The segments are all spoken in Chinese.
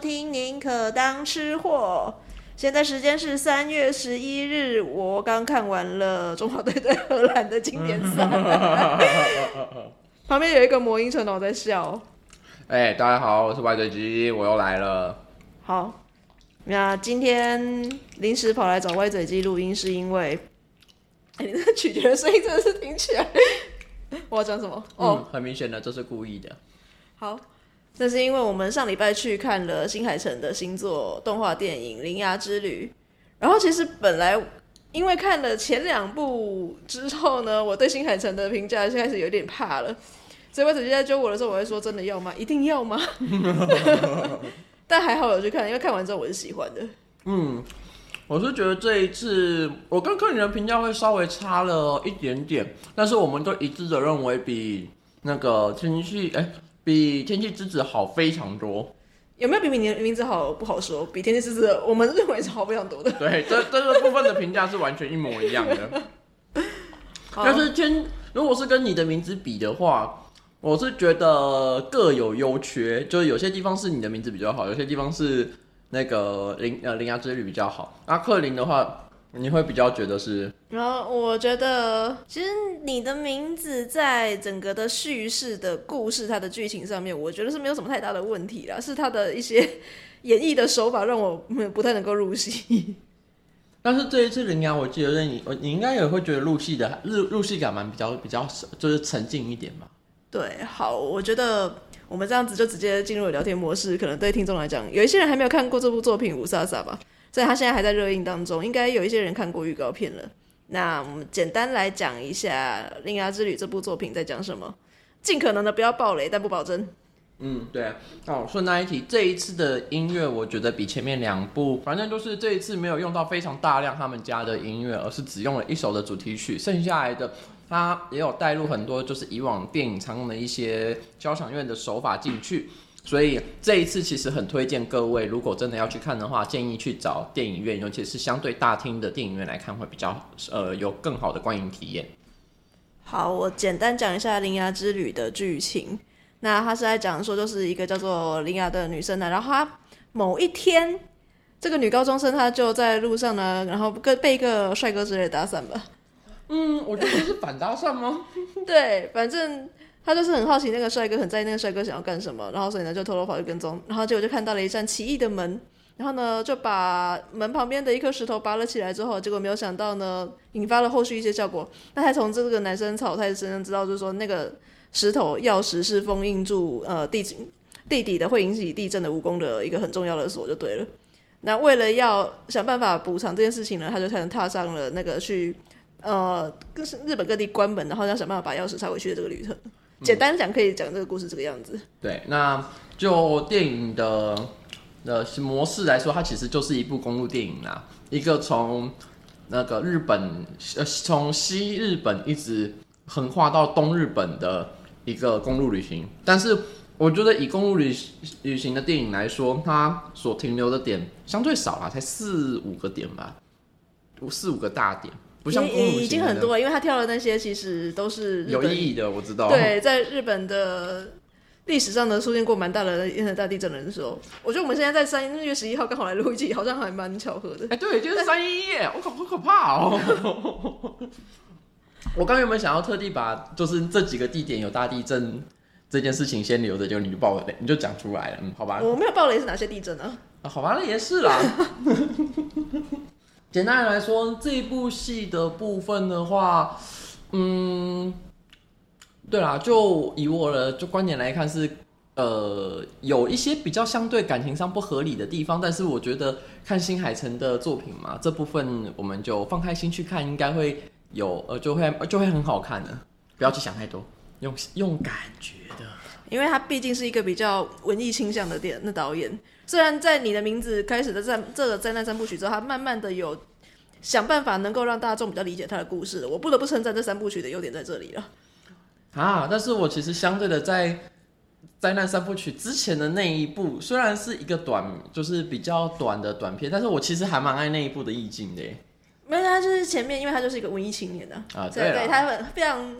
听，宁可当吃货。现在时间是三月十一日，我刚看完了中华队对荷兰的经典赛。旁边有一个魔音陈我在笑。哎、欸，大家好，我是歪嘴鸡，我又来了。好，那今天临时跑来找歪嘴鸡录音，是因为，你那个咀嚼的声音真的是听起来，我要讲什么？哦、嗯，很明显的，这是故意的。好。那是因为我们上礼拜去看了新海诚的新作动画电影《铃芽之旅》，然后其实本来因为看了前两部之后呢，我对新海诚的评价就开始有点怕了，所以我直接在揪我的时候，我会说：“真的要吗？一定要吗？” 但还好有去看，因为看完之后我是喜欢的。嗯，我是觉得这一次我跟客人的评价会稍微差了一点点，但是我们都一致的认为比那个天气哎。比《天气之子》好非常多，有没有比你的名字好不好说？比《天气之子》我们认为是好非常多的。对，这这个部分的评价是完全一模一样的。但是天，如果是跟你的名字比的话，我是觉得各有优缺，就是有些地方是你的名字比较好，有些地方是那个铃呃铃芽之旅比较好。那克林的话。你会比较觉得是？然后我觉得，其实你的名字在整个的叙事的故事，它的剧情上面，我觉得是没有什么太大的问题啦。是它的一些演绎的手法让我不太能够入戏。但是这一次铃芽，我记得你，你应该也会觉得入戏的入入戏感蛮比较比较就是沉静一点嘛。对，好，我觉得我们这样子就直接进入了聊天模式，可能对听众来讲，有一些人还没有看过这部作品《雾煞煞》吧。所以他现在还在热映当中，应该有一些人看过预告片了。那我们简单来讲一下《铃芽之旅》这部作品在讲什么，尽可能的不要爆雷，但不保证。嗯，对。哦，顺带一提，这一次的音乐我觉得比前面两部，反正就是这一次没有用到非常大量他们家的音乐，而是只用了一首的主题曲，剩下来的他也有带入很多就是以往电影常用的一些交响乐的手法进去。所以这一次其实很推荐各位，如果真的要去看的话，建议去找电影院，尤其是相对大厅的电影院来看，会比较呃有更好的观影体验。好，我简单讲一下《铃芽之旅》的剧情。那他是在讲说，就是一个叫做铃芽的女生呢，然后她某一天，这个女高中生她就在路上呢，然后跟被一个帅哥之类的搭讪吧。嗯，我觉得这是反搭讪吗？对，反正。他就是很好奇那个帅哥，很在意那个帅哥想要干什么，然后所以呢就偷偷跑去跟踪，然后结果就看到了一扇奇异的门，然后呢就把门旁边的一颗石头拔了起来之后，结果没有想到呢引发了后续一些效果。那他从这个男生草太身上知道，就是说那个石头钥匙是封印住呃地地底的会引起地震的蜈蚣的一个很重要的锁就对了。那为了要想办法补偿这件事情呢，他就才能踏上了那个去呃跟日本各地关门，然后要想办法把钥匙塞回去的这个旅程。简单讲，可以讲这个故事这个样子。对，那就电影的的模式来说，它其实就是一部公路电影啦。一个从那个日本，呃，从西日本一直横跨到东日本的一个公路旅行。但是，我觉得以公路旅旅行的电影来说，它所停留的点相对少啦，才四五个点吧，五四五个大点。不像也已经很多了，因为他跳的那些其实都是有意义的，我知道。对，在日本的历史上呢，出现过蛮大的烟台大地震的时候，我觉得我们现在在三月十一号刚好来录一集，好像还蛮巧合的。哎、欸，对，就是三一一，我靠，好可怕哦！我刚有没有想要特地把就是这几个地点有大地震这件事情先留着，就你就爆雷，你就讲出来了，嗯，好吧？我没有爆雷是哪些地震呢？啊，好吧，那也是啦。简单来说，这部戏的部分的话，嗯，对啦，就以我的就观点来看是，呃，有一些比较相对感情上不合理的地方，但是我觉得看新海诚的作品嘛，这部分我们就放开心去看，应该会有呃，就会就会很好看的，不要去想太多，用用感觉的，因为他毕竟是一个比较文艺倾向的电那导演，虽然在你的名字开始的战这个灾难三部曲之后，他慢慢的有想办法能够让大众比较理解他的故事，我不得不称赞这三部曲的优点在这里了。啊！但是我其实相对的，在灾难三部曲之前的那一部，虽然是一个短，就是比较短的短片，但是我其实还蛮爱那一部的意境的。没有，他就是前面，因为他就是一个文艺青年的啊，对对，他很非常。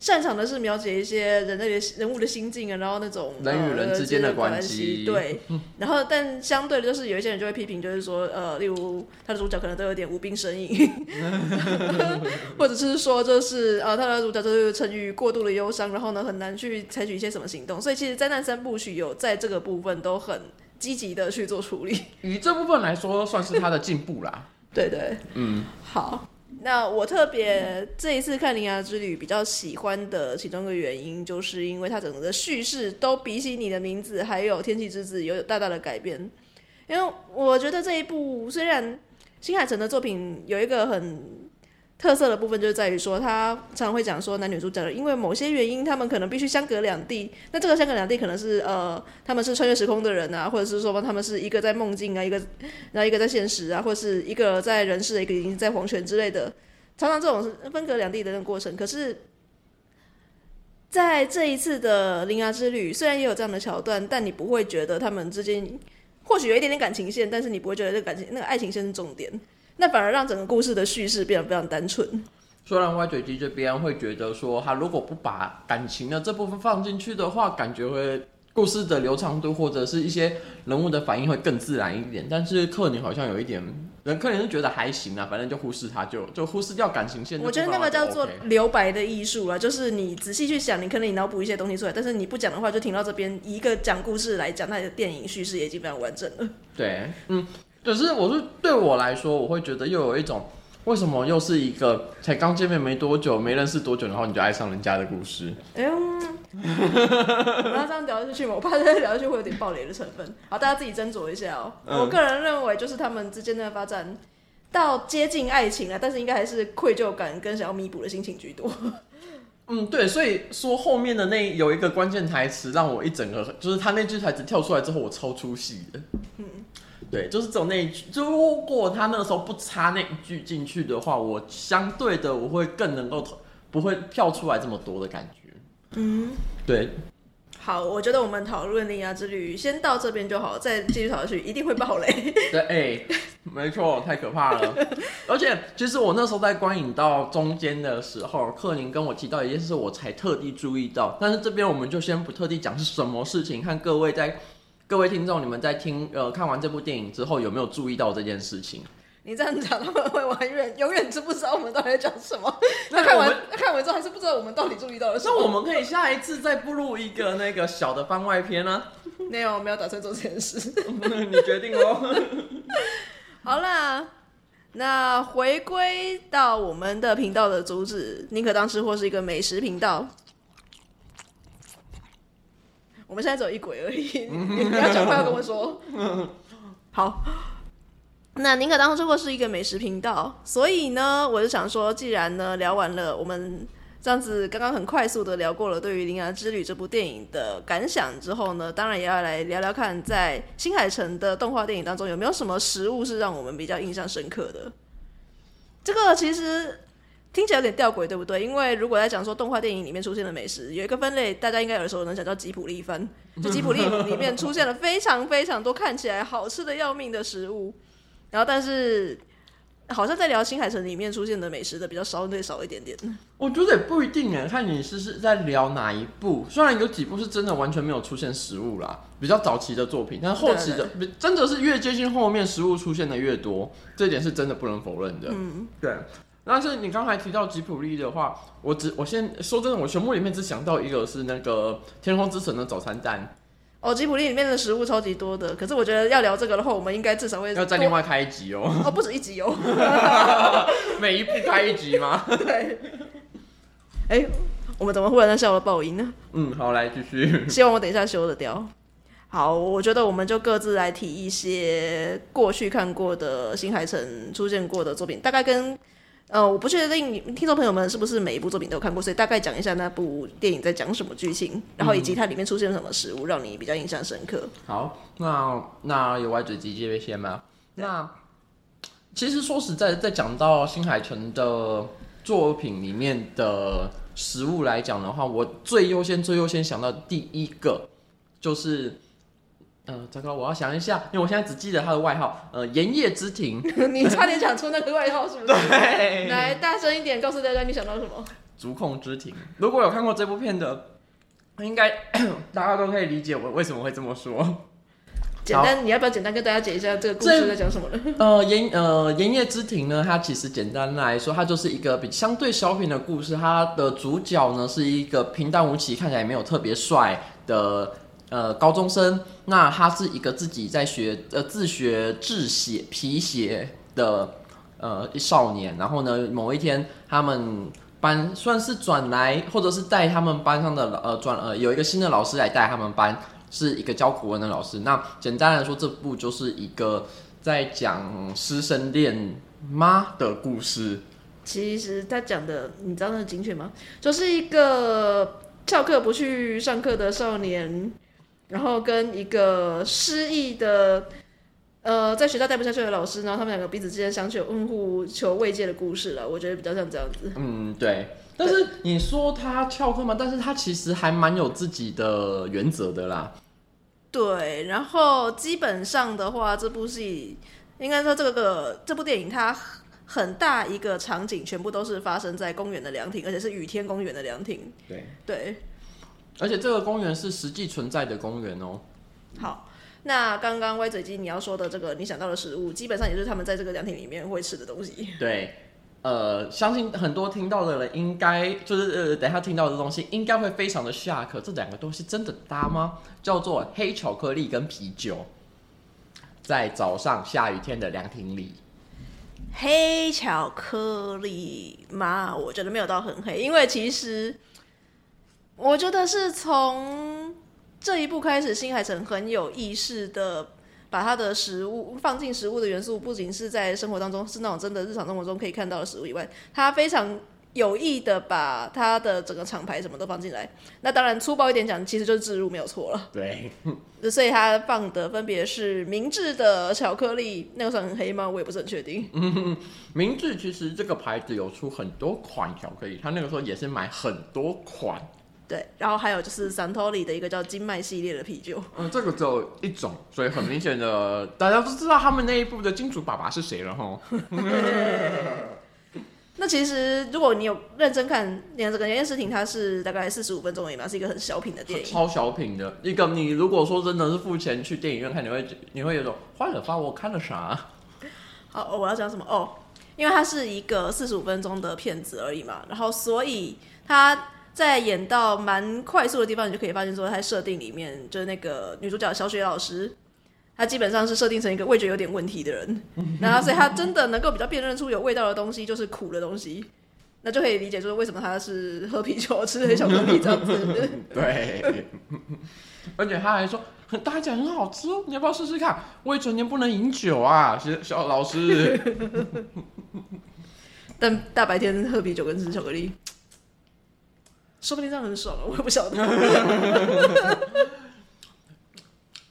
擅长的是描写一些人类的人物的心境啊，然后那种人与人之间的关系，对。然后，但相对的，就是有一些人就会批评，就是说，呃，例如他的主角可能都有点无病呻吟，或者是说，就是呃，他的主角就是沉于过度的忧伤，然后呢，很难去采取一些什么行动。所以，其实灾难三部曲有在这个部分都很积极的去做处理。以这部分来说，算是他的进步啦。对对，嗯，好。那我特别这一次看《铃芽之旅》比较喜欢的其中一个原因，就是因为它整个的叙事都比起你的名字还有《天气之子》有大大的改变。因为我觉得这一部虽然新海诚的作品有一个很特色的部分就在于说，他常常会讲说男女主角因为某些原因，他们可能必须相隔两地。那这个相隔两地可能是呃，他们是穿越时空的人啊，或者是说他们是一个在梦境啊，一个然后一个在现实啊，或者是一个在人世，一个已经在黄泉之类的。常常这种分隔两地的那个过程。可是在这一次的铃芽之旅，虽然也有这样的桥段，但你不会觉得他们之间或许有一点点感情线，但是你不会觉得这感情那个爱情线是重点。那反而让整个故事的叙事变得非常单纯。虽然歪嘴鸡这边会觉得说，他如果不把感情的这部分放进去的话，感觉会故事的流畅度或者是一些人物的反应会更自然一点。但是克宁好像有一点，人克宁是觉得还行啊，反正就忽视他就，就就忽视掉感情线。我觉得那个叫做留白的艺术啊，就是你仔细去想，你可能你脑补一些东西出来，但是你不讲的话，就停到这边。一个讲故事来讲，他的电影叙事也已经非常完整了。对，嗯。可是，我是对我来说，我会觉得又有一种，为什么又是一个才刚见面没多久，没认识多久，然后你就爱上人家的故事？哎呦，不要这样聊下去嘛，我怕再聊下去会有点暴雷的成分。好，大家自己斟酌一下哦、喔。嗯、我个人认为，就是他们之间的发展到接近爱情了，但是应该还是愧疚感跟想要弥补的心情居多。嗯，对，所以说后面的那有一个关键台词，让我一整个就是他那句台词跳出来之后，我超出戏的。嗯。对，就是走那一句。就如果他那个时候不插那一句进去的话，我相对的我会更能够不会跳出来这么多的感觉。嗯，对。好，我觉得我们讨论《铃芽之旅》先到这边就好，再继续讨论下去一定会爆雷。对，哎、欸，没错，太可怕了。而且，其实我那时候在观影到中间的时候，克宁跟我提到一件事，我才特地注意到。但是这边我们就先不特地讲是什么事情，看各位在。各位听众，你们在听呃看完这部电影之后，有没有注意到这件事情？你这样讲，他们会永远永远知不知道我们到底在讲什么？那看完看完之后，还是不知道我们到底注意到了什么？那我们可以下一次再步入一个那个小的番外篇呢？没有，我没有打算做这件事。你决定喽。好啦，那回归到我们的频道的主旨，宁可当吃货是一个美食频道。我们现在只有一轨而已，你不要讲话要跟我说。好，那宁可当吃货是一个美食频道，所以呢，我就想说，既然呢聊完了，我们这样子刚刚很快速的聊过了对于《铃芽之旅》这部电影的感想之后呢，当然也要来聊聊看，在新海诚的动画电影当中有没有什么食物是让我们比较印象深刻的。这个其实。听起来有点吊诡，对不对？因为如果在讲说动画电影里面出现的美食，有一个分类，大家应该耳熟能详，叫吉普力分。就吉普力里面出现了非常非常多看起来好吃的要命的食物，然后但是好像在聊新海诚里面出现的美食的比较稍微少一点点。我觉得也不一定哎，看你是是在聊哪一部。虽然有几部是真的完全没有出现食物啦，比较早期的作品，但后期的对对对真的是越接近后面，食物出现的越多，这点是真的不能否认的。嗯，对。但是你刚才提到吉普力的话，我只我先说真的，我全部里面只想到一个是那个天空之城的早餐蛋。哦，吉普力里面的食物超级多的，可是我觉得要聊这个的话，我们应该至少会要再另外开一集哦。哦，不止一集哦。每一部开一集吗？对。哎、欸，我们怎么忽然在笑了爆音呢？嗯，好，来继续。希望我等一下修得掉。好，我觉得我们就各自来提一些过去看过的新海诚出现过的作品，大概跟呃，我不确定听众朋友们是不是每一部作品都有看过，所以大概讲一下那部电影在讲什么剧情，然后以及它里面出现什么食物让你比较印象深刻。好，那那有歪嘴鸡这边先吗？那其实说实在，在讲到新海诚的作品里面的食物来讲的话，我最优先、最优先想到第一个就是。呃，糟糕，我要想一下，因为我现在只记得他的外号，呃，盐业之庭。你差点讲出那个外号，是不是？对。来，大声一点，告诉大家你想到什么？足控之庭。如果有看过这部片的，应该 大家都可以理解我为什么会这么说。简单，你要不要简单跟大家解一下这个故事在讲什么呢？呃，盐呃盐叶之庭呢，它其实简单来说，它就是一个比相对小品的故事。它的主角呢是一个平淡无奇，看起来没有特别帅的。呃，高中生，那他是一个自己在学呃自学制鞋皮鞋的呃少年，然后呢，某一天他们班算是转来，或者是带他们班上的呃转呃有一个新的老师来带他们班，是一个教古文的老师。那简单来说，这部就是一个在讲师生恋妈的故事。其实他讲的，你知道那个精确吗？就是一个翘课不去上课的少年。然后跟一个失意的，呃，在学校待不下去的老师，然后他们两个彼此之间相求问候、求慰藉的故事了。我觉得比较像这样子。嗯，对。但是你说他翘课吗？但是他其实还蛮有自己的原则的啦。对。然后基本上的话，这部戏应该说这个这部电影它很大一个场景，全部都是发生在公园的凉亭，而且是雨天公园的凉亭。对。对。而且这个公园是实际存在的公园哦。好，那刚刚歪嘴鸡你要说的这个，你想到的食物，基本上也是他们在这个凉亭里面会吃的东西。对，呃，相信很多听到的人应该就是呃，等一下听到的东西应该会非常的 shock。这两个东西真的搭吗？叫做黑巧克力跟啤酒，在早上下雨天的凉亭里。黑巧克力吗，我觉得没有到很黑，因为其实。我觉得是从这一步开始，新海诚很有意识的把他的食物放进食物的元素，不仅是在生活当中是那种真的日常生活中可以看到的食物以外，他非常有意的把他的整个厂牌什么都放进来。那当然粗暴一点讲，其实就是置入没有错了。对，所以他放的分别是明治的巧克力，那个算很黑吗？我也不是很确定。嗯，明治其实这个牌子有出很多款巧克力，他那个时候也是买很多款。对，然后还有就是三托里的一个叫金麦系列的啤酒。嗯，这个只有一种，所以很明显的，大家都知道他们那一部的金主爸爸是谁了哈。那其实如果你有认真看，连这个《盐叶之庭》，它是大概四十五分钟而已嘛，是一个很小品的电影，超小品的一个。你如果说真的是付钱去电影院看，你会你会有种花了发，我看了啥？好，我要讲什么？哦，因为它是一个四十五分钟的片子而已嘛，然后所以它。在演到蛮快速的地方，你就可以发现说，他设定里面就是那个女主角小雪老师，她基本上是设定成一个味觉有点问题的人，然后所以她真的能够比较辨认出有味道的东西就是苦的东西，那就可以理解说为什么她是喝啤酒吃黑巧克力这样子。对，而且他还说，大家讲很好吃哦，你要不要试试看？未成年不能饮酒啊，小小老师。但大白天喝啤酒跟吃巧克力。说不定这样很爽啊，我也不晓得。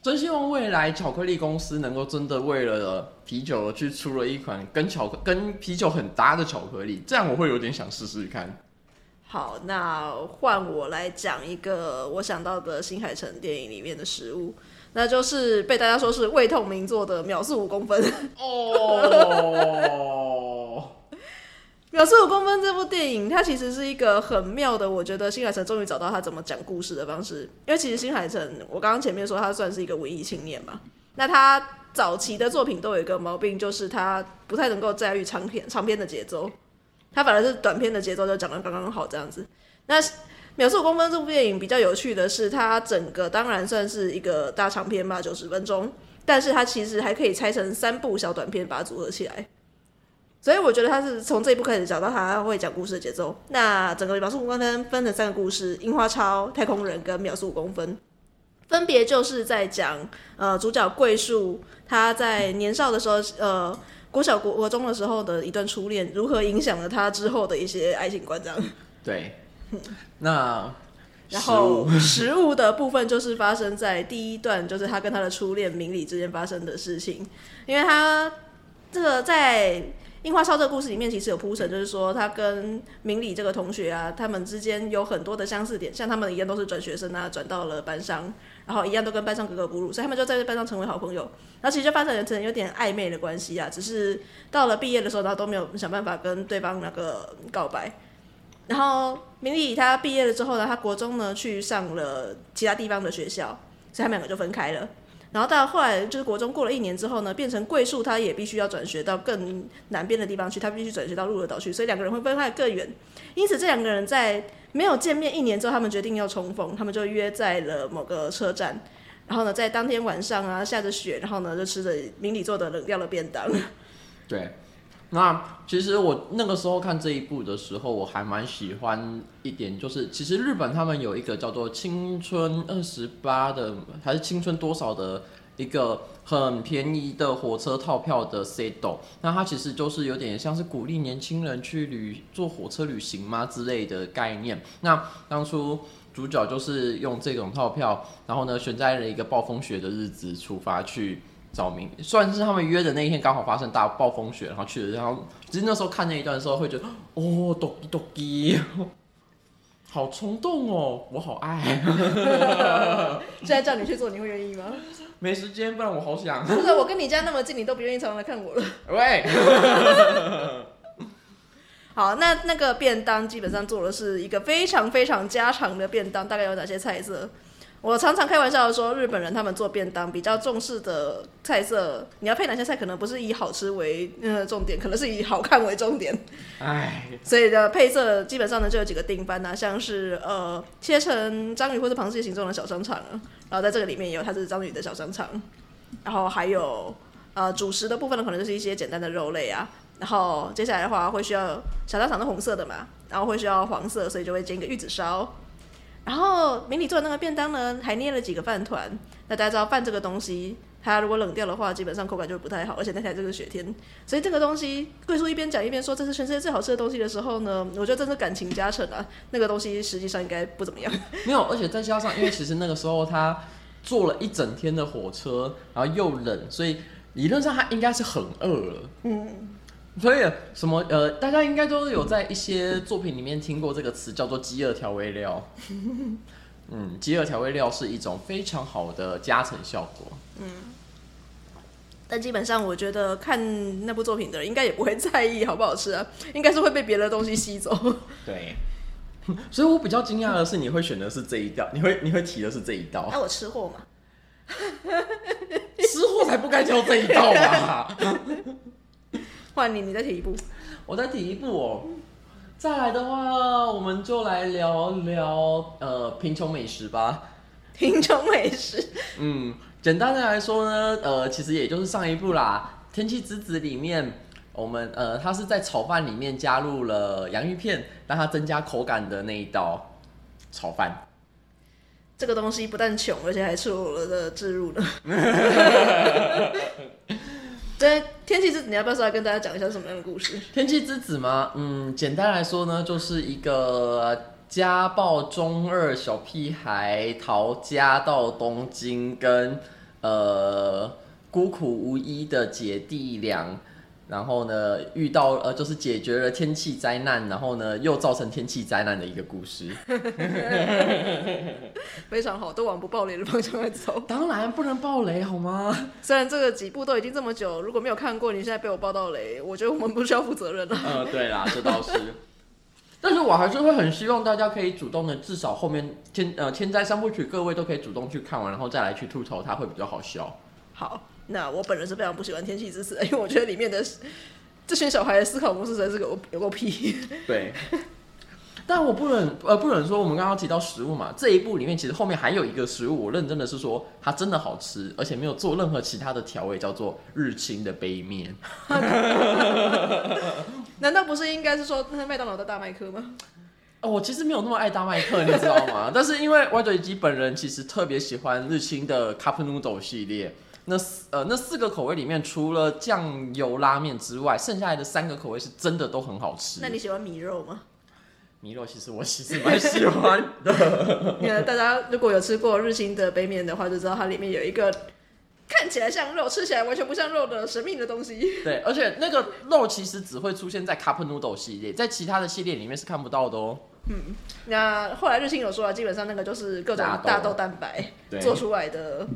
真希望未来巧克力公司能够真的为了啤酒去出了一款跟巧克跟啤酒很搭的巧克力，这样我会有点想试试看。好，那换我来讲一个我想到的新海诚电影里面的食物，那就是被大家说是胃痛名作的《秒速五公分》。哦。《秒速五公分》这部电影，它其实是一个很妙的，我觉得新海诚终于找到他怎么讲故事的方式。因为其实新海诚，我刚刚前面说他算是一个文艺青年嘛，那他早期的作品都有一个毛病，就是他不太能够驾驭长篇长篇的节奏，他反而是短篇的节奏就讲得刚刚好这样子。那《秒速五公分》这部电影比较有趣的是，它整个当然算是一个大长篇吧，九十分钟，但是它其实还可以拆成三部小短片，把它组合起来。所以我觉得他是从这一步开始找到他会讲故事的节奏。那整个秒速五公分分成三个故事：樱花超、太空人跟秒速五公分，分别就是在讲呃主角桂树他在年少的时候呃国小国国中的时候的一段初恋，如何影响了他之后的一些爱情观这样。对，那。然后 食物的部分就是发生在第一段，就是他跟他的初恋明理之间发生的事情。因为他这个在樱花超这个故事里面其实有铺陈，就是说他跟明理这个同学啊，他们之间有很多的相似点，像他们一样都是转学生啊，转到了班上，然后一样都跟班上格格不入，所以他们就在这班上成为好朋友。然后其实就发展成有点暧昧的关系啊，只是到了毕业的时候，他都没有想办法跟对方那个告白。然后明理他毕业了之后呢，他国中呢去上了其他地方的学校，所以他们两个就分开了。然后到后来就是国中过了一年之后呢，变成桂树他也必须要转学到更南边的地方去，他必须转学到鹿儿岛去，所以两个人会分开更远。因此这两个人在没有见面一年之后，他们决定要重逢，他们就约在了某个车站。然后呢，在当天晚上啊，下着雪，然后呢就吃着明里做的冷掉的便当。对。那其实我那个时候看这一部的时候，我还蛮喜欢一点，就是其实日本他们有一个叫做“青春二十八”的，还是“青春多少”的一个很便宜的火车套票的 seto。那它其实就是有点像是鼓励年轻人去旅坐火车旅行嘛之类的概念。那当初主角就是用这种套票，然后呢选在了一个暴风雪的日子出发去。照明算是他们约的那一天，刚好发生大暴风雪，然后去了。然后其实那时候看那一段的时候，会觉得哦，哆叽哆叽，好冲动哦，我好爱。现在叫你去做，你会愿意吗？没时间，不然我好想。不是，我跟你家那么近，你都不愿意常常来看我了。喂。好，那那个便当基本上做的是一个非常非常家常的便当，大概有哪些菜色？我常常开玩笑的说，日本人他们做便当比较重视的菜色，你要配哪些菜，可能不是以好吃为呃重点，可能是以好看为重点。哎，所以的配色基本上呢就有几个定番呐、啊，像是呃切成章鱼或者螃蟹形状的小香肠，然后在这个里面也有它是章鱼的小香肠，然后还有呃主食的部分呢，可能就是一些简单的肉类啊，然后接下来的话会需要小香肠是红色的嘛，然后会需要黄色，所以就会煎一个玉子烧。然后明里做的那个便当呢，还捏了几个饭团。那大家知道饭这个东西，它如果冷掉的话，基本上口感就会不太好。而且那天这个雪天，所以这个东西，桂叔一边讲一边说这是全世界最好吃的东西的时候呢，我觉得真是感情加成啊。那个东西实际上应该不怎么样。没有，而且再加上，因为其实那个时候他坐了一整天的火车，然后又冷，所以理论上他应该是很饿了。嗯。所以什么呃，大家应该都有在一些作品里面听过这个词，叫做饥饿调味料。嗯，饥饿调味料是一种非常好的加成效果。嗯，但基本上我觉得看那部作品的人应该也不会在意好不好吃啊，应该是会被别的东西吸走。对，所以我比较惊讶的是，你会选的是这一道，你会你会提的是这一道。那、啊、我吃货嘛，吃货才不该叫这一道嘛。换你，你再提一部。我再提一部哦。再来的话，我们就来聊聊呃贫穷美食吧。贫穷美食。嗯，简单的来说呢，呃，其实也就是上一部啦，《天气之子》里面，我们呃，它是在炒饭里面加入了洋芋片，让它增加口感的那一道炒饭。这个东西不但穷，而且还出了的置入呢。对，天气之子，你要不要上来跟大家讲一下什么样的故事？天气之子吗？嗯，简单来说呢，就是一个家暴中二小屁孩逃家到东京，跟呃孤苦无依的姐弟俩。然后呢，遇到呃，就是解决了天气灾难，然后呢，又造成天气灾难的一个故事。非常好，都往不爆雷的方向来走。当然不能爆雷，好吗？虽然这个几部都已经这么久，如果没有看过，你现在被我爆到雷，我觉得我们不需要负责任了。呃，对啦，这倒是。但是我还是会很希望大家可以主动的，至少后面天呃天灾三部曲，各位都可以主动去看完，然后再来去吐槽，它会比较好笑。好。那我本人是非常不喜欢《天气之子》，因为我觉得里面的这群小孩的思考模式实在是个有够屁。对。但我不能呃不能说我们刚刚提到食物嘛，这一部里面其实后面还有一个食物，我认真的是说它真的好吃，而且没有做任何其他的调味，叫做日清的杯面。难道不是应该是说那麦当劳的大麦克吗？哦，我其实没有那么爱大麦克，你知道吗？但是因为歪嘴鸡本人其实特别喜欢日清的 Cup Noodle 系列。那四呃那四个口味里面，除了酱油拉面之外，剩下来的三个口味是真的都很好吃。那你喜欢米肉吗？米肉其实我其实蛮喜欢的。你看，大家如果有吃过日清的杯面的话，就知道它里面有一个看起来像肉，吃起来完全不像肉的神秘的东西。对，而且那个肉其实只会出现在 Cup Noodle 系列，在其他的系列里面是看不到的哦。嗯，那后来日清有说啊，基本上那个就是各种大豆蛋白做出来的。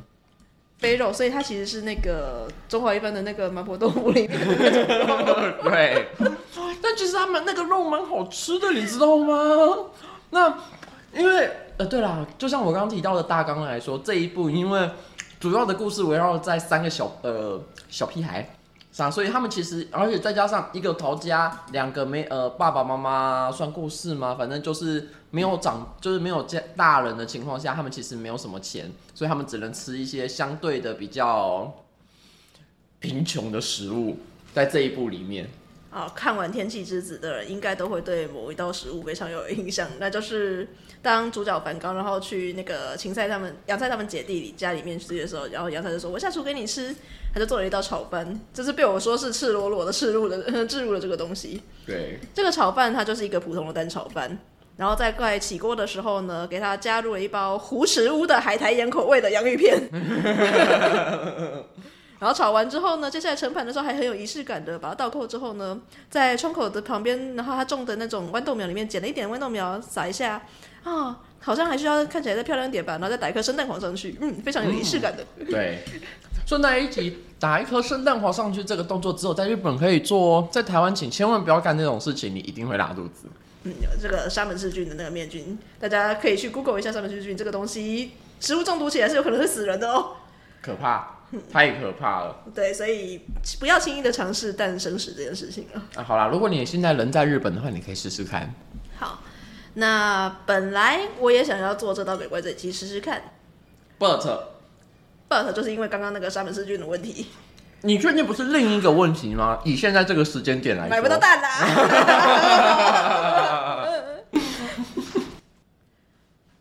肥肉，所以它其实是那个中华一番的那个麻婆豆腐里面的那种肉。对，但其实他们那个肉蛮好吃的，你知道吗？那因为呃，对啦，就像我刚刚提到的大纲来说，这一部因为主要的故事围绕在三个小呃小屁孩。啊，所以他们其实，而且再加上一个逃家，两个没呃爸爸妈妈算过世吗？反正就是没有长，就是没有家大人的情况下，他们其实没有什么钱，所以他们只能吃一些相对的比较贫穷的食物，在这一部里面。啊，看完《天气之子》的人应该都会对某一道食物非常有印象，那就是当主角梵高然后去那个芹菜他们、阳菜他们姐弟里家里面吃的时候，然后阳菜就说：“我下厨给你吃。”他就做了一道炒饭，这是被我说是赤裸裸的置入的置入了这个东西。对，这个炒饭它就是一个普通的蛋炒饭，然后在快起锅的时候呢，给它加入了一包胡食屋的海苔盐口味的洋芋片。然后炒完之后呢，接下来盛盘的时候还很有仪式感的，把它倒扣之后呢，在窗口的旁边，然后他种的那种豌豆苗里面捡了一点豌豆苗撒一下，啊、好像还需要看起来再漂亮一点吧，然后再打一颗生蛋黄上去，嗯，非常有仪式感的。嗯、对，顺带一提，打一颗生蛋黄上去这个动作只有在日本可以做哦，在台湾请千万不要干这种事情，你一定会拉肚子。嗯，有这个沙门氏菌的那个面菌，大家可以去 Google 一下沙门氏菌这个东西，食物中毒起来是有可能会死人的哦，可怕。太可怕了，对，所以不要轻易的尝试蛋生食这件事情了。啊，好啦，如果你现在人在日本的话，你可以试试看。好，那本来我也想要做这道鬼怪嘴鸡试试看，but but 就是因为刚刚那个沙门氏菌的问题。你确定不是另一个问题吗？以现在这个时间点来说，买不到蛋啦。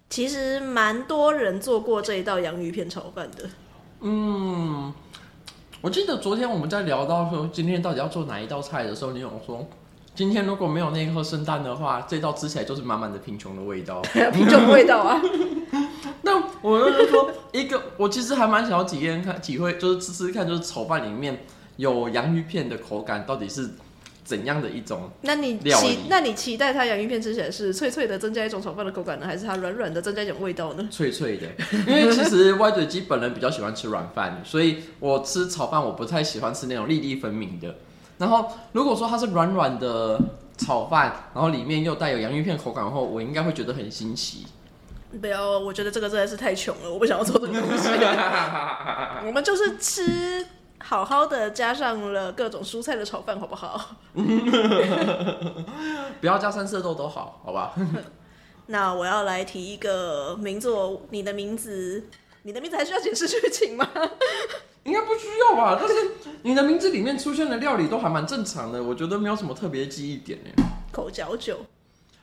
其实蛮多人做过这一道洋芋片炒饭的。嗯，我记得昨天我们在聊到说今天到底要做哪一道菜的时候，你有说今天如果没有那一颗生蛋的话，这道吃起来就是满满的贫穷的味道。贫穷的味道啊！那我就是说，一个我其实还蛮想要体验看、体会，就是吃吃看，就是炒饭里面有洋芋片的口感到底是。怎样的一种？那你期那你期待它洋芋片吃起来是脆脆的，增加一种炒饭的口感呢，还是它软软的，增加一种味道呢？脆脆的，因为其实歪嘴鸡本人比较喜欢吃软饭，所以我吃炒饭我不太喜欢吃那种粒粒分明的。然后如果说它是软软的炒饭，然后里面又带有洋芋片口感的话，我应该会觉得很新奇。不要，我觉得这个真的是太穷了，我不想要做这个东西。我们就是吃。好好的加上了各种蔬菜的炒饭，好不好？不要加三色豆都好，好吧？那我要来提一个名作，你的名字，你的名字还需要解释剧情吗？应该不需要吧？但是你的名字里面出现的料理都还蛮正常的，我觉得没有什么特别记忆点耶。口嚼酒，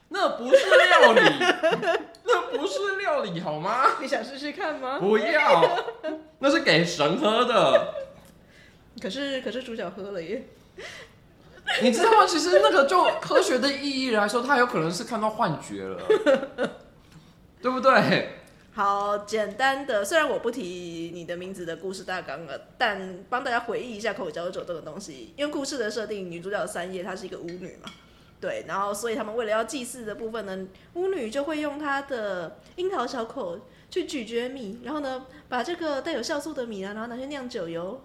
那不是料理，那不是料理好吗？你想试试看吗？不要，那是给神喝的。可是，可是主角喝了耶。你知道吗？其实那个就科学的意义来说，他有可能是看到幻觉了，对不对？好，简单的，虽然我不提你的名字的故事大纲了，但帮大家回忆一下口交酒这个东西。因为故事的设定，女主角三叶她是一个巫女嘛，对，然后所以他们为了要祭祀的部分呢，巫女就会用她的樱桃小口去咀嚼米，然后呢，把这个带有酵素的米啊，然后拿去酿酒油。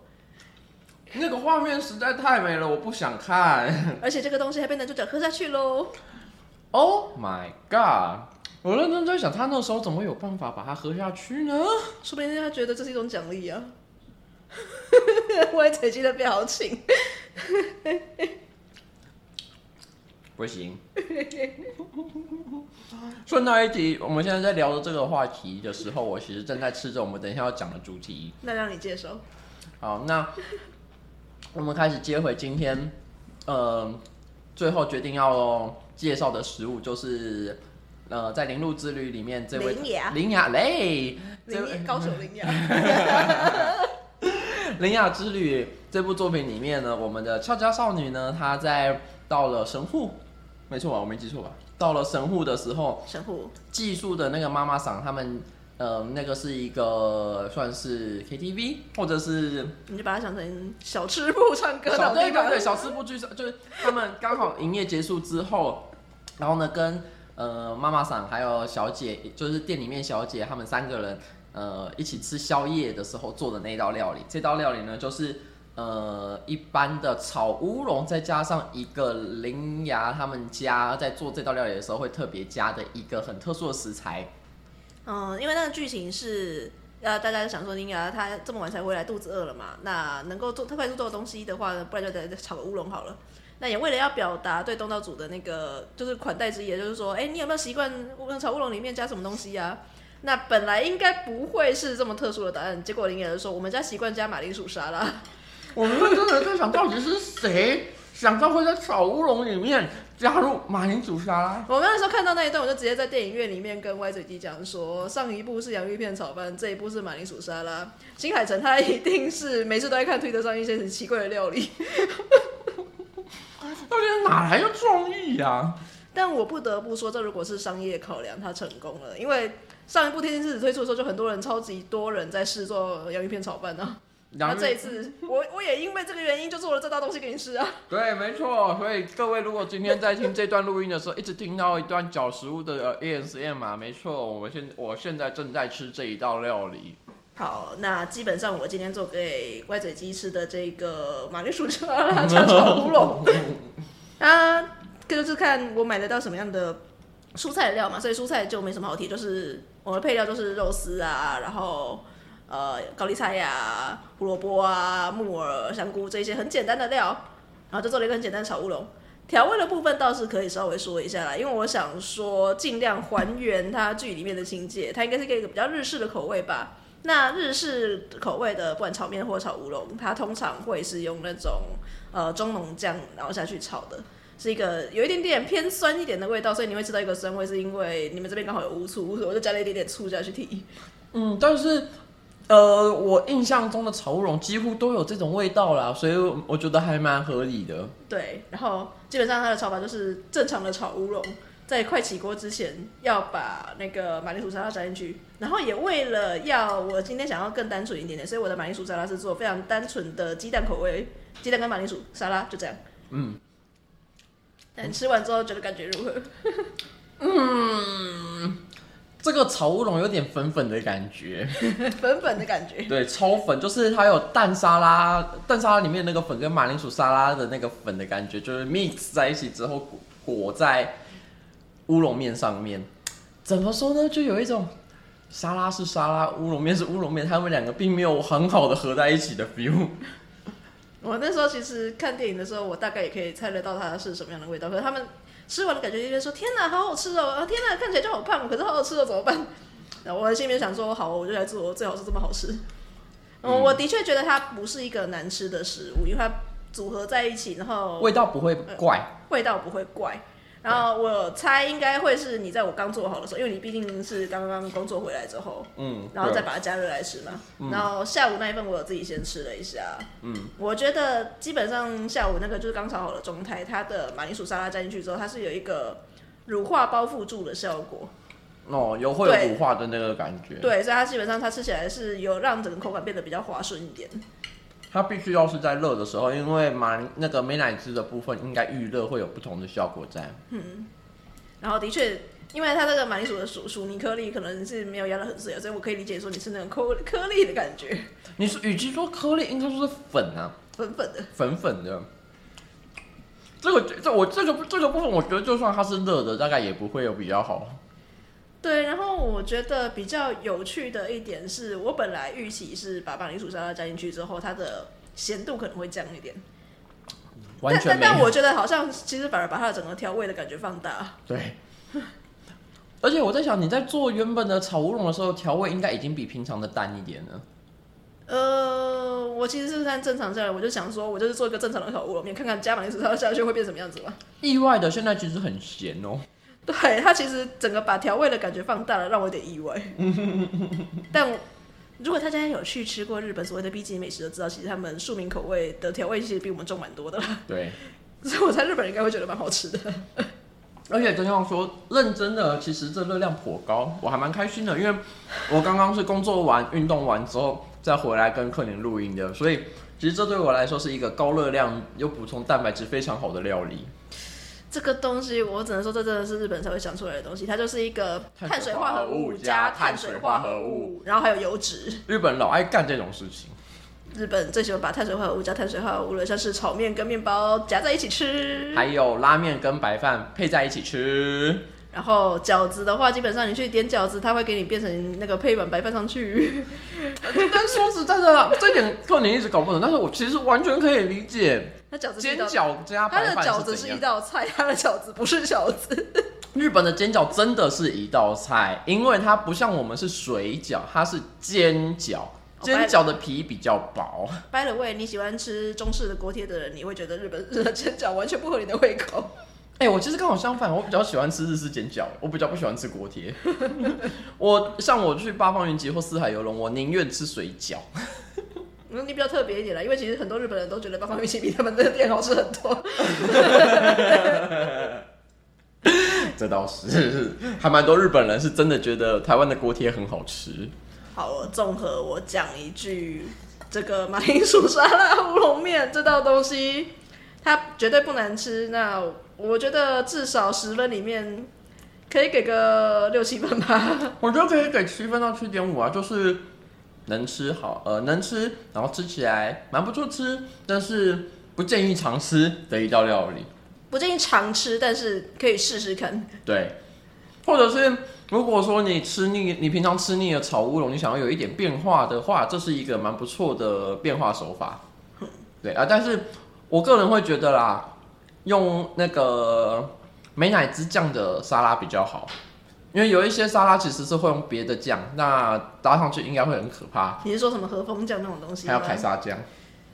那个画面实在太美了，我不想看。而且这个东西还被男主角喝下去喽。Oh my god！我认真在想，他那时候怎么有办法把它喝下去呢？说不定他觉得这是一种奖励啊。歪嘴鸡的表情。不行。顺道一提，我们现在在聊的这个话题的时候，我其实正在吃着我们等一下要讲的主题。那让你接受。好，那 我们开始接回今天，呃，最后决定要介绍的食物就是，呃，在《铃鹿之旅》里面这位铃芽铃芽嘞，铃芽高手铃芽。铃芽之旅这部作品里面呢，我们的俏家少女呢，她在到了神户，没错吧？我没记错吧？到了神户的时候，神户寄宿的那个妈妈桑他们，呃，那个是一个算是 KTV，或者是你就把它想成小吃部唱歌的对对对，小吃部剧就是他们刚好营业结束之后，然后呢，跟呃妈妈桑还有小姐，就是店里面小姐他们三个人。呃，一起吃宵夜的时候做的那道料理，这道料理呢，就是呃一般的炒乌龙，再加上一个铃芽他们家在做这道料理的时候会特别加的一个很特殊的食材。嗯，因为那个剧情是，呃，大家想说铃芽他这么晚才回来，肚子饿了嘛，那能够做特快速做的东西的话，不然就得炒个乌龙好了。那也为了要表达对东道主的那个就是款待之意，就是说，哎、你有没有习惯乌龙炒乌龙里面加什么东西呀、啊？那本来应该不会是这么特殊的答案，结果铃芽就说：“我们家习惯加马铃薯沙拉。”我们真的在想，到底是谁想到会在炒乌龙里面加入马铃薯沙拉？我们那时候看到那一段，我就直接在电影院里面跟歪嘴鸡讲说：上一部是洋芋片炒饭，这一部是马铃薯沙拉。新海诚他一定是每次都在看推特上一些很奇怪的料理，到底哪来的创意呀、啊？但我不得不说，这如果是商业考量，他成功了，因为。上一部《天气之子》推出的时候，就很多人，超级多人在试做洋芋片炒饭呢。然后这一次，我我也因为这个原因，就做了这道东西给你吃啊。对，没错。所以各位，如果今天在听这段录音的时候，一直听到一段嚼食物的 ASMR 嘛，没错，我现我现在正在吃这一道料理。好，那基本上我今天做给歪嘴鸡吃的这个马铃薯沙拉加炒乌龙，啊，就是看我买得到什么样的蔬菜料嘛，所以蔬菜就没什么好提，就是。我的配料就是肉丝啊，然后呃高丽菜呀、胡萝卜啊、木耳、香菇这些很简单的料，然后就做了一个很简单的炒乌龙。调味的部分倒是可以稍微说一下啦，因为我想说尽量还原它剧里面的情节，它应该是一个比较日式的口味吧。那日式口味的不管炒面或炒乌龙，它通常会是用那种呃中浓酱然后下去炒的。是一个有一点点偏酸一点的味道，所以你会吃到一个酸味，是因为你们这边刚好有乌醋，所以我就加了一点点醋下去提。嗯，但是，呃，我印象中的炒乌龙几乎都有这种味道啦，所以我觉得还蛮合理的。对，然后基本上它的炒法就是正常的炒乌龙，在快起锅之前要把那个马铃薯沙拉加进去，然后也为了要我今天想要更单纯一点点，所以我的马铃薯沙拉是做非常单纯的鸡蛋口味，鸡蛋跟马铃薯沙拉就这样。嗯。但吃完之后觉得感觉如何？嗯，这个炒乌龙有点粉粉的感觉，粉粉的感觉。对，超粉，就是它有蛋沙拉，蛋沙拉里面那个粉跟马铃薯沙拉的那个粉的感觉，就是 mix 在一起之后裹裹在乌龙面上面。怎么说呢？就有一种沙拉是沙拉，乌龙面是乌龙面，他们两个并没有很好的合在一起的 feel。我那时候其实看电影的时候，我大概也可以猜得到它是什么样的味道。可是他们吃完的感觉，就会说：“天哪，好好吃哦！天哪，看起来就好胖，可是好好吃哦，怎么办？” 然后我心里面想说：“好，我就来做，最好是这么好吃。”嗯，我的确觉得它不是一个难吃的食物，因为它组合在一起，然后味道不会怪，呃，味道不会怪。然后我猜应该会是你在我刚做好的时候，因为你毕竟是刚刚工作回来之后，嗯，然后再把它加热来吃嘛。嗯、然后下午那一份我有自己先吃了一下，嗯，我觉得基本上下午那个就是刚炒好的状态，它的马铃薯沙拉加进去之后，它是有一个乳化包覆住的效果。哦，有会有乳化的那个感觉。对，对，所以它基本上它吃起来是有让整个口感变得比较滑顺一点。它必须要是在热的时候，因为马那个美乃滋的部分应该预热会有不同的效果在。嗯，然后的确，因为它这个马铃薯的薯薯泥颗粒可能是没有压的很碎，所以我可以理解说你是那种颗颗粒的感觉。你是与其说颗粒，应该说是粉啊，粉粉的，粉粉的。这个这我这个这个部分，我觉得就算它是热的，大概也不会有比较好。对，然后我觉得比较有趣的一点是，我本来预期是把马铃薯沙拉加进去之后，它的咸度可能会降一点。完全没。但但我觉得好像其实反而把它的整个调味的感觉放大。对。而且我在想，你在做原本的炒乌龙的时候，调味应该已经比平常的淡一点了。呃，我其实是按正常下来，我就想说，我就是做一个正常的炒乌龙面，看看加马铃薯沙拉下去会变什么样子吧。意外的，现在其实很咸哦。对，他其实整个把调味的感觉放大了，让我有点意外。但如果大家有去吃过日本所谓的 B 级美食，都知道其实他们庶民口味的调味其实比我们重蛮多的。对，所以我猜日本人应该会觉得蛮好吃的。而且真要说认真的，其实这热量颇高，我还蛮开心的，因为我刚刚是工作完、运动完之后。再回来跟客人录音的，所以其实这对我来说是一个高热量又补充蛋白质非常好的料理。这个东西我只能说，这真的是日本才会想出来的东西。它就是一个碳水化合物加碳水化合物，然后还有油脂。日本老爱干这种事情。日本最喜欢把碳水化合物加碳水化合物了，像是炒面跟面包夹在一起吃，还有拉面跟白饭配在一起吃。然后饺子的话，基本上你去点饺子，它会给你变成那个配碗白饭上去。但说实在的，这点克宁一直搞不懂，但是我其实完全可以理解。那饺子煎饺加白饭，它的饺子是一道菜，它的饺子不是饺子。日本的煎饺真的是一道菜，因为它不像我们是水饺，它是煎饺，煎饺的皮比较薄。By the way，你喜欢吃中式的锅贴的人，你会觉得日本的煎饺完全不合你的胃口。哎、欸，我其实刚好相反，我比较喜欢吃日式煎饺，我比较不喜欢吃锅贴。我像我去八方云集或四海游龙，我宁愿吃水饺。嗯，你比较特别一点啦，因为其实很多日本人都觉得八方云集比他们的店好吃很多。这倒是，还蛮多日本人是真的觉得台湾的锅贴很好吃。好，我综合我讲一句，这个马铃薯沙拉乌龙面这道东西。它绝对不难吃，那我觉得至少十分里面可以给个六七分吧。我觉得可以给七分到七点五啊，就是能吃好，呃，能吃，然后吃起来蛮不错吃，但是不建议常吃的一道料理。不建议常吃，但是可以试试看。对，或者是如果说你吃腻，你平常吃腻了炒乌龙，你想要有一点变化的话，这是一个蛮不错的变化手法。对啊，但是。我个人会觉得啦，用那个美乃滋酱的沙拉比较好，因为有一些沙拉其实是会用别的酱，那搭上去应该会很可怕。你是说什么和风酱那种东西？还有凯撒酱，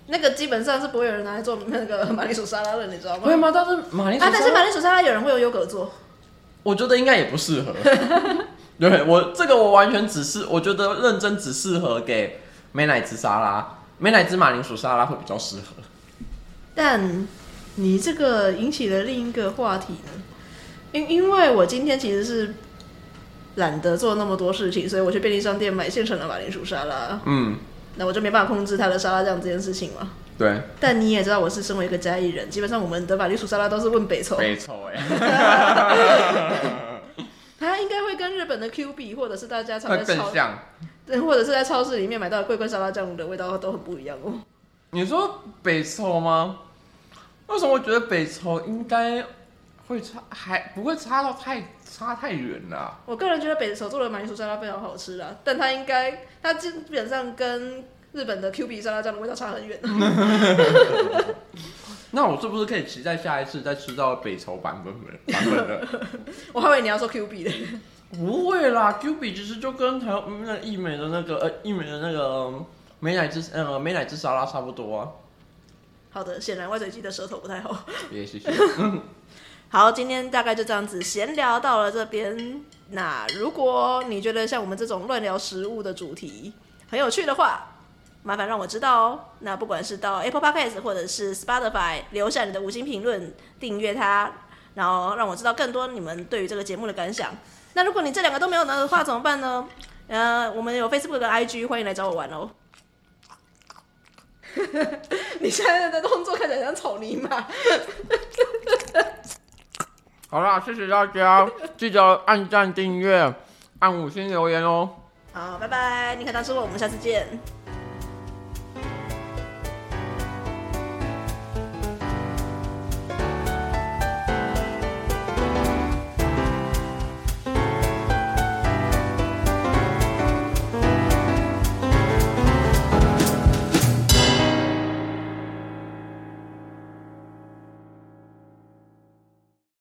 那个基本上是不会有人拿来做那个马铃薯沙拉的，你知道吗？会吗？但是马铃薯啊，但是马铃薯沙拉有人会用优格做，我觉得应该也不适合。对我这个我完全只是我觉得认真只适合给美乃滋沙拉，美乃滋马铃薯沙拉会比较适合。但你这个引起了另一个话题呢，因因为我今天其实是懒得做那么多事情，所以我去便利商店买现成的马铃薯沙拉。嗯，那我就没办法控制它的沙拉酱这件事情嘛。对。但你也知道，我是身为一个嘉义人，基本上我们的马铃薯沙拉都是问北丑。北丑哎。它应该会跟日本的 Q B 或者是大家常在超像，对，或者是在超市里面买到的桂冠沙拉酱的味道都很不一样哦。你说北丑吗？为什么我觉得北丑应该会差，还不会差到太差太远了啊？我个人觉得北手做的马铃薯沙拉非常好吃啦，但它应该它基本上跟日本的 Q B 沙拉酱的味道差很远。那我是不是可以期待下一次再吃到北朝版本的版本的？我还以为你要说 Q B 的。不会啦，Q B 其实就跟台湾那一美的那个呃一美的那个美乃滋呃美乃滋沙拉差不多啊。好的，显然外嘴鸡的舌头不太好。也谢谢。好，今天大概就这样子闲聊到了这边。那如果你觉得像我们这种乱聊食物的主题很有趣的话，麻烦让我知道哦。那不管是到 Apple Podcast 或者是 Spotify 留下你的五星评论，订阅它，然后让我知道更多你们对于这个节目的感想。那如果你这两个都没有的话，怎么办呢？呃，我们有 Facebook 跟 IG，欢迎来找我玩哦。你现在的动作看起来像草泥马。好啦，谢谢大家，记得按赞、订阅、按五星留言哦。好，拜拜！你可当吃货，我们下次见。